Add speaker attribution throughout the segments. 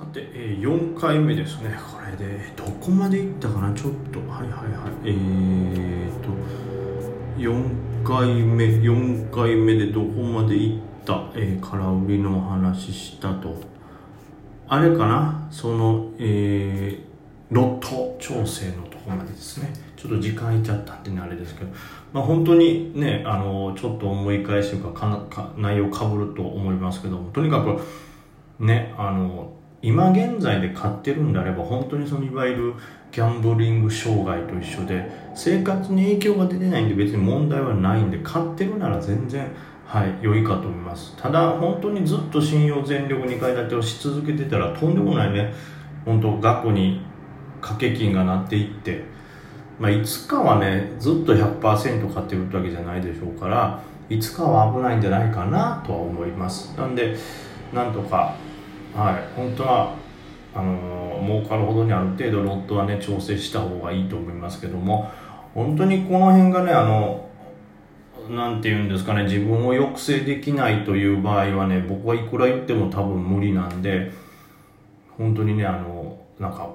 Speaker 1: さて、えー、4回目ですね。これで、どこまでいったかな？ちょっと、はいはいはい。えーと、4回目、4回目でどこまでいった、えー、空売りのお話したと。あれかな？その、えー、ロット調整のとこまでですね。ちょっと時間いっちゃったってね、あれですけど。まあ本当にね、あの、ちょっと思い返しとかかか、内容かぶると思いますけども、とにかく、ね、あの、今現在で買ってるんであれば本当にそのいわゆるギャンブリング障害と一緒で生活に影響が出てないんで別に問題はないんで買ってるなら全然はい良いかと思います。ただ本当にずっと信用全力2階建てをし続けてたらとんでもないね本当額に掛け金がなっていってまあ、いつかはねずっと100%買ってるってわけじゃないでしょうからいつかは危ないんじゃないかなとは思います。なんでなんとかはい。本当はあの儲かるほどにある程度ロットはね調整した方がいいと思いますけども本当にこの辺がねあのなんて言うんですかね自分を抑制できないという場合はね僕はいくら言っても多分無理なんで本当にねあのなんか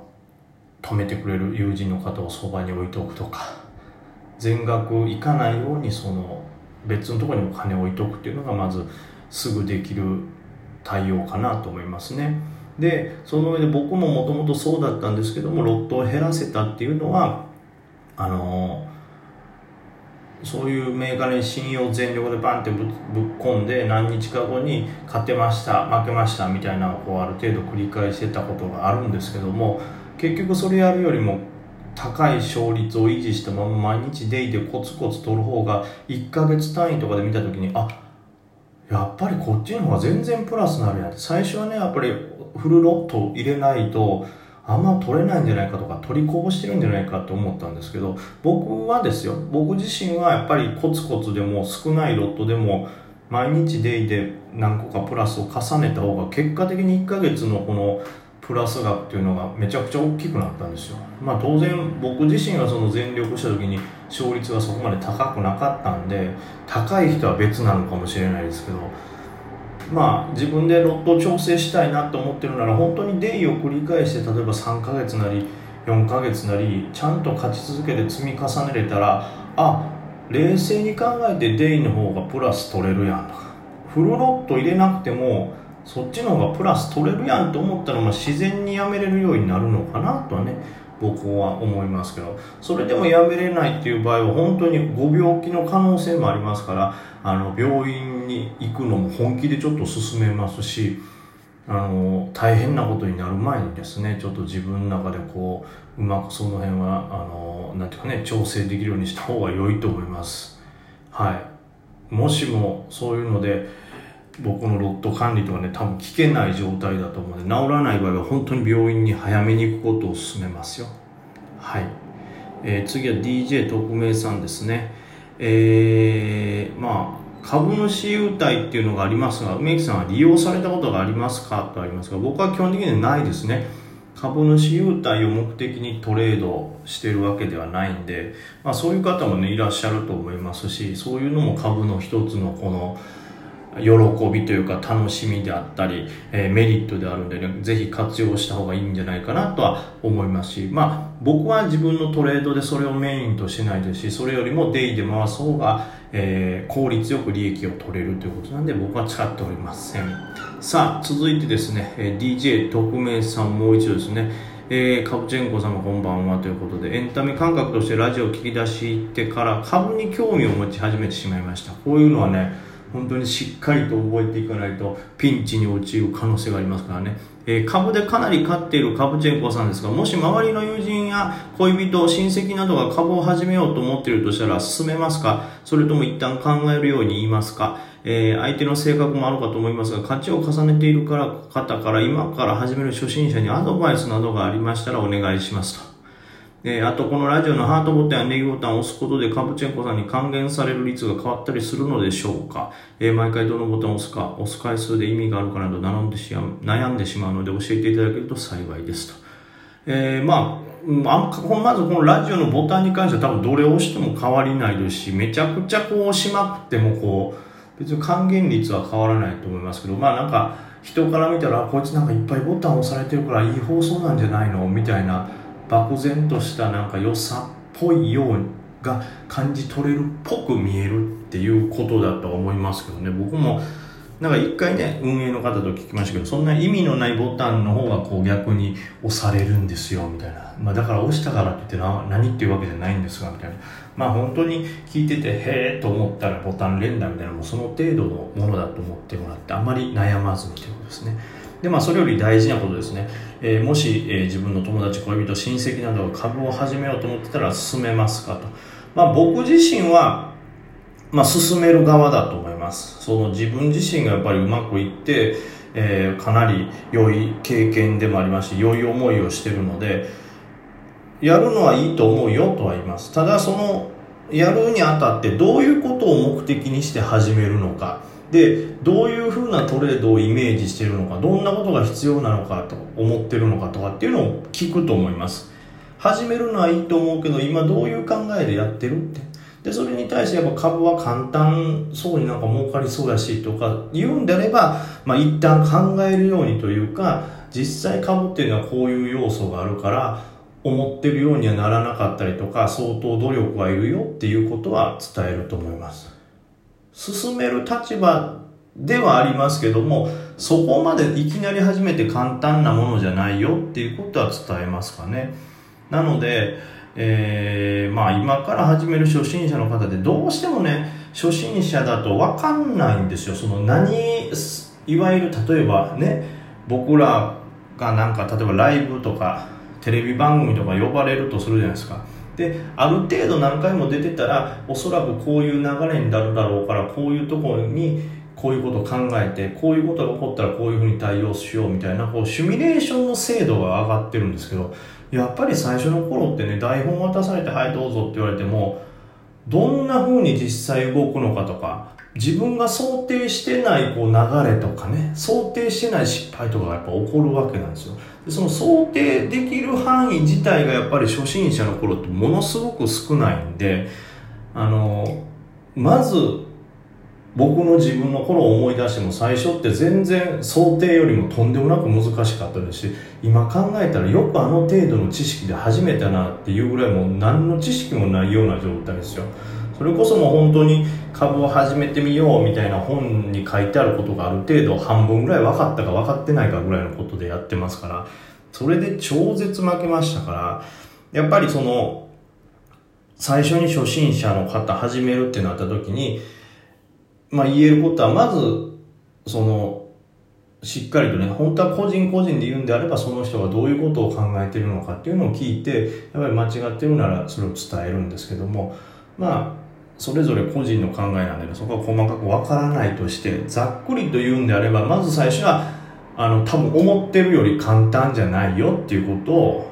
Speaker 1: 止めてくれる友人の方をそばに置いておくとか全額いかないようにその別のところにお金を置いておくっていうのがまずすぐできる対応かなと思いますね。でその上で僕ももともとそうだったんですけどもロットを減らせたっていうのはあのそういう銘柄に信用全力でバンってぶっ込んで何日か後に勝てました負けましたみたいなのをこうある程度繰り返してたことがあるんですけども結局それやるよりも高い勝率を維持したまま毎日デイでコツコツ取る方が1ヶ月単位とかで見た時にあっやっぱりこっちの方が全然プラスになるやん最初はねやっぱりフルロット入れないとあんま取れないんじゃないかとか取りこぼしてるんじゃないかと思ったんですけど僕はですよ僕自身はやっぱりコツコツでも少ないロットでも毎日デイで何個かプラスを重ねた方が結果的に1ヶ月のこのプラス額っていうのがめちゃくちゃ大きくなったんですよ。まあ当然僕自身がその全力した時に勝率がそこまで高くなかったんで高い人は別なのかもしれないですけどまあ自分でロット調整したいなと思ってるなら本当にデイを繰り返して例えば3ヶ月なり4ヶ月なりちゃんと勝ち続けて積み重ねれたらあ冷静に考えてデイの方がプラス取れるやんとか。フルロット入れなくてもそっちの方がプラス取れるやんと思ったら、まあ、自然にやめれるようになるのかなとはね僕は思いますけど。それでもやめれないっていう場合は本当にご病気の可能性もありますからあの病院に行くのも本気でちょっと進めますしあの大変なことになる前にですねちょっと自分の中でこううまくその辺はあのなんていうかね調整できるようにした方が良いと思います。はい。もしもそういうので僕のロット管理とかね多分聞けない状態だと思うので治らない場合は本当に病院に早めに行くことを勧めますよ。はい、えー、次は DJ 特命さんですね。えー、まあ株主優待っていうのがありますが梅木さんは利用されたことがありますかとありますが僕は基本的にはないですね。株主優待を目的にトレードしてるわけではないんで、まあ、そういう方もねいらっしゃると思いますしそういうのも株の一つのこの喜びというか楽しみであったり、えー、メリットであるんでね、ぜひ活用した方がいいんじゃないかなとは思いますし、まあ僕は自分のトレードでそれをメインとしないですし、それよりもデイで回す方が、えー、効率よく利益を取れるということなんで僕は使っておりません。さあ、続いてですね、え、DJ 特命さんもう一度ですね、えー、カブチェンコ様こんばんはということで、エンタメ感覚としてラジオを聞き出してから株に興味を持ち始めてしまいました。こういうのはね、本当にしっかりと覚えていかないとピンチに陥る可能性がありますからね、えー、株でかなり勝っている株チェンコさんですがもし周りの友人や恋人親戚などが株を始めようと思っているとしたら進めますか？それとも一旦考えるように言いますか？えー、相手の性格もあるかと思いますが、価値を重ねているから方から今から始める初心者にアドバイスなどがありましたらお願いしますと。えー、あとこのラジオのハートボタンやネギボタンを押すことでカブチェンコさんに還元される率が変わったりするのでしょうか、えー、毎回どのボタンを押すか、押す回数で意味があるかなど悩んでし悩んでしまうので教えていただけると幸いですと。えー、ま、あまずこのラジオのボタンに関しては多分どれを押しても変わりないですし、めちゃくちゃこう押しまくってもこう、別に還元率は変わらないと思いますけど、まあなんか、人から見たらこいつなんかいっぱいボタン押されてるからいい放送なんじゃないの？みたいな漠然としたなんか良さっぽいようが感じ取れるっぽく見えるっていうことだと思いますけどね。僕もなんか一回ね運営の方と聞きましたけどそんな意味のないボタンの方がこう逆に押されるんですよみたいな、まあ、だから押したからって言ってな何っていうわけじゃないんですがみたいな。まあ本当に聞いててへえと思ったらボタン連打みたいなもうその程度のものだと思ってもらってあんまり悩まずにということですね。でまあそれより大事なことですね、えー、もし、えー、自分の友達恋人親戚などが株を始めようと思ってたら進めますかと。まあ僕自身はまあ進める側だと思います。その自分自身がやっぱりうまくいってえー、かなり良い経験でもありますし良い思いをしてるのでやるのはいいと思うよとは言います。ただそのやるにあたってどういうことを目的にして始めるのか。でどういうふうなトレードをイメージしてるのかどんなことが必要なのかと思ってるのかとかっていうのを聞くと思います。始めるのはいいと思うけど今どういう考えでやってるって。でそれに対してやっぱ株は簡単そうになんか儲かりそうやしとか言うんであれば、まあ、一旦考えるようにというか実際株っていうのはこういう要素があるから思ってるようにはならなかったりとか相当努力がいるよっていうことは伝えると思います。進める立場ではありますけどもそこまでいきなり始めて簡単なものじゃないよっていうことは伝えますかね。なのでえー、まあ今から始める初心者の方でどうしてもね初心者だと分かんないんですよ。その何いわゆる例えばね僕らがなんか例えばライブとかテレビ番組とか呼ばれるとするじゃないですか。である程度何回も出てたらおそらくこういう流れになるだろうからこういうところにこういうことを考えてこういうことが起こったらこういうふうに対応しようみたいなこうシミュレーションの精度が上がってるんですけどやっぱり最初の頃ってね台本渡されて「はいどうぞ」って言われてもどんな風に実際動くのかとか自分が想定してないこう流れとかね想定してない失敗とかがやっぱ起こるわけなんですよ。でその想定できる範囲自体がやっぱり初心者の頃ってものすごく少ないんであのまず僕の自分の頃を思い出しても最初って全然想定よりもとんでもなく難しかったですし今考えたらよくあの程度の知識で始めたなっていうぐらいもう何の知識もないような状態ですよ。それこそもう本当に株を始めてみようみたいな本に書いてあることがある程度半分ぐらい分かったか分かってないかぐらいのことでやってますからそれで超絶負けましたからやっぱりその最初に初心者の方始めるってなった時にまあ、言えることはまずそのしっかりとね本当は個人個人で言うんであればその人がどういうことを考えてるのかっていうのを聞いてやっぱり間違ってるならそれを伝えるんですけどもまあそれぞれ個人の考えなんで、そこは細かくわからないとしてざっくりと言うんであればまず最初はあの多分思ってるより簡単じゃないよっていうことを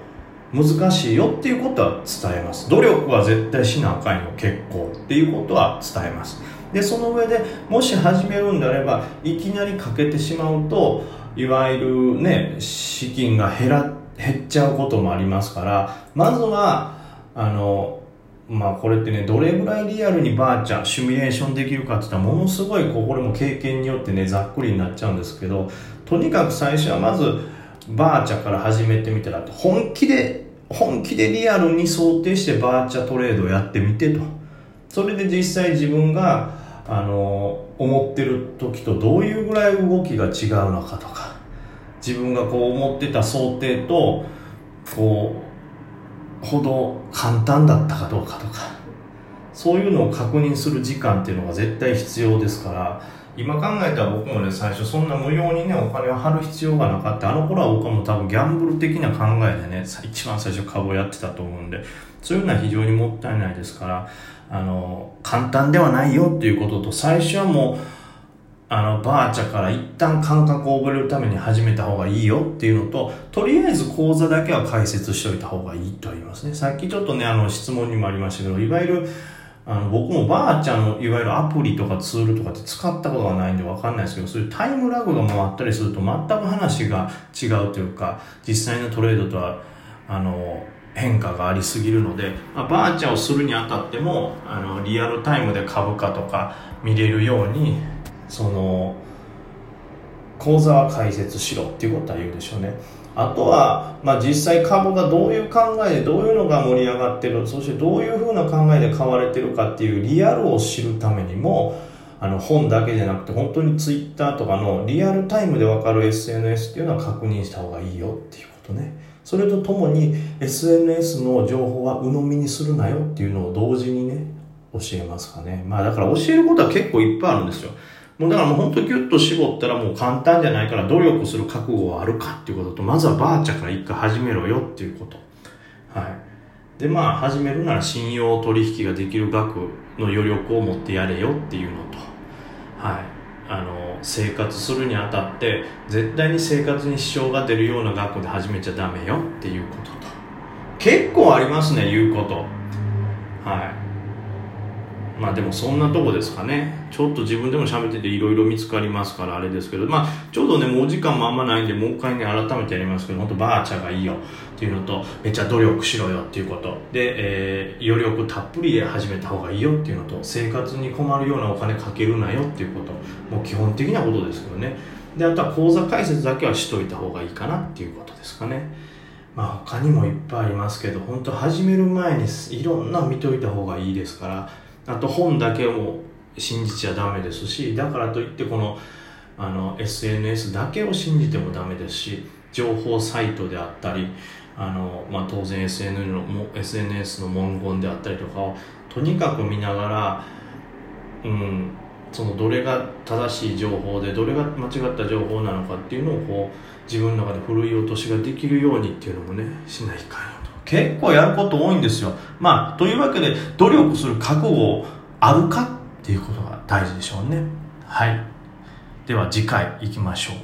Speaker 1: 難しいよっていうことは伝えます。努力は絶対しなあかんよ結構っていうことは伝えます。でその上でもし始めるんであればいきなりかけてしまうといわゆるね資金が減ら減っちゃうこともありますからまずはあのまあこれってねどれぐらいリアルにバーチャシミュレーションできるかっていったらものすごいこれも経験によってねざっくりになっちゃうんですけどとにかく最初はまずバーチャから始めてみたら本気で本気でリアルに想定してバーチャトレードをやってみてと。それで実際自分があの思ってる時とどういうぐらい動きが違うのかとか自分がこう思ってた想定とこうほど簡単だったかどうかとかそういうのを確認する時間っていうのが絶対必要ですから今考えたら僕もね最初そんな無用にねお金を払う必要がなかった。あの頃は僕はもう多分ギャンブル的な考えでね一番最初株をやってたと思うんでそういうのは非常にもったいないですからあの簡単ではないよっていうことと最初はもうあのバーチャから一旦感覚を覚えるために始めた方がいいよっていうのととりあえず講座だけは解説しておいた方がいいと言いますね。さっきちょっとねあの質問にもありましたけどいわゆるあの僕もバーチャのいわゆるアプリとかツールとかって使ったことがないんでわかんないですけどそういうタイムラグが回ったりすると全く話が違うというか実際のトレードとはあの変化がありすぎるので、まあ、バーチャをするにあたってもあのリアルタイムで株価とか見れるようにその講座は解説しろっていうことは言うでしょうね。あとは、まあ、実際株がどういう考えでどういうのが盛り上がってるそしてどういうふうな考えで買われてるかっていうリアルを知るためにもあの本だけじゃなくて本当にツイッターとかのリアルタイムで分かる SNS っていうのは確認した方がいいよっていうことね。それとともに SNS の情報は鵜呑みにするなよっていうのを同時にね教えますかねまあだから教えることは結構いっぱいあるんですよもうだからもう本当ギュッと絞ったらもう簡単じゃないから努力する覚悟はあるかっていうことと、まずはバーチャから一回始めろよっていうこと。はい。で、まあ始めるなら信用取引ができる額の余力を持ってやれよっていうのと、はい。あの、生活するにあたって絶対に生活に支障が出るような学校で始めちゃダメよっていうことと。結構ありますね、言うこと。はい。まあでもそんなとこですかね。ちょっと自分でも喋ってていろいろ見つかりますからあれですけど、まあちょうどね、もう時間もあんまないんで、もう一回ね、改めてやりますけど、本当バーチャがいいよっていうのと、めっちゃ努力しろよっていうこと。で、えー、余力たっぷりで始めた方がいいよっていうのと、生活に困るようなお金かけるなよっていうこと。もう基本的なことですけどね。で、あとは口座開設だけはしといた方がいいかなっていうことですかね。まあ他にもいっぱいありますけど、本当始める前にいろんな見といた方がいいですから、あと本だけを信じちゃダメですしだからといってこのあの SNS だけを信じてもダメですし情報サイトであったりあの、まあ、当然 SNS の SNS の文言であったりとかをとにかく見ながら、うん、そのどれが正しい情報でどれが間違った情報なのかっていうのをこう自分の中でふるい落としができるようにっていうのもねしないかん。結構やること多いんですよ。まあ、というわけで、努力する覚悟をあるかっていうことが大事でしょうね。はい。では次回行きましょう。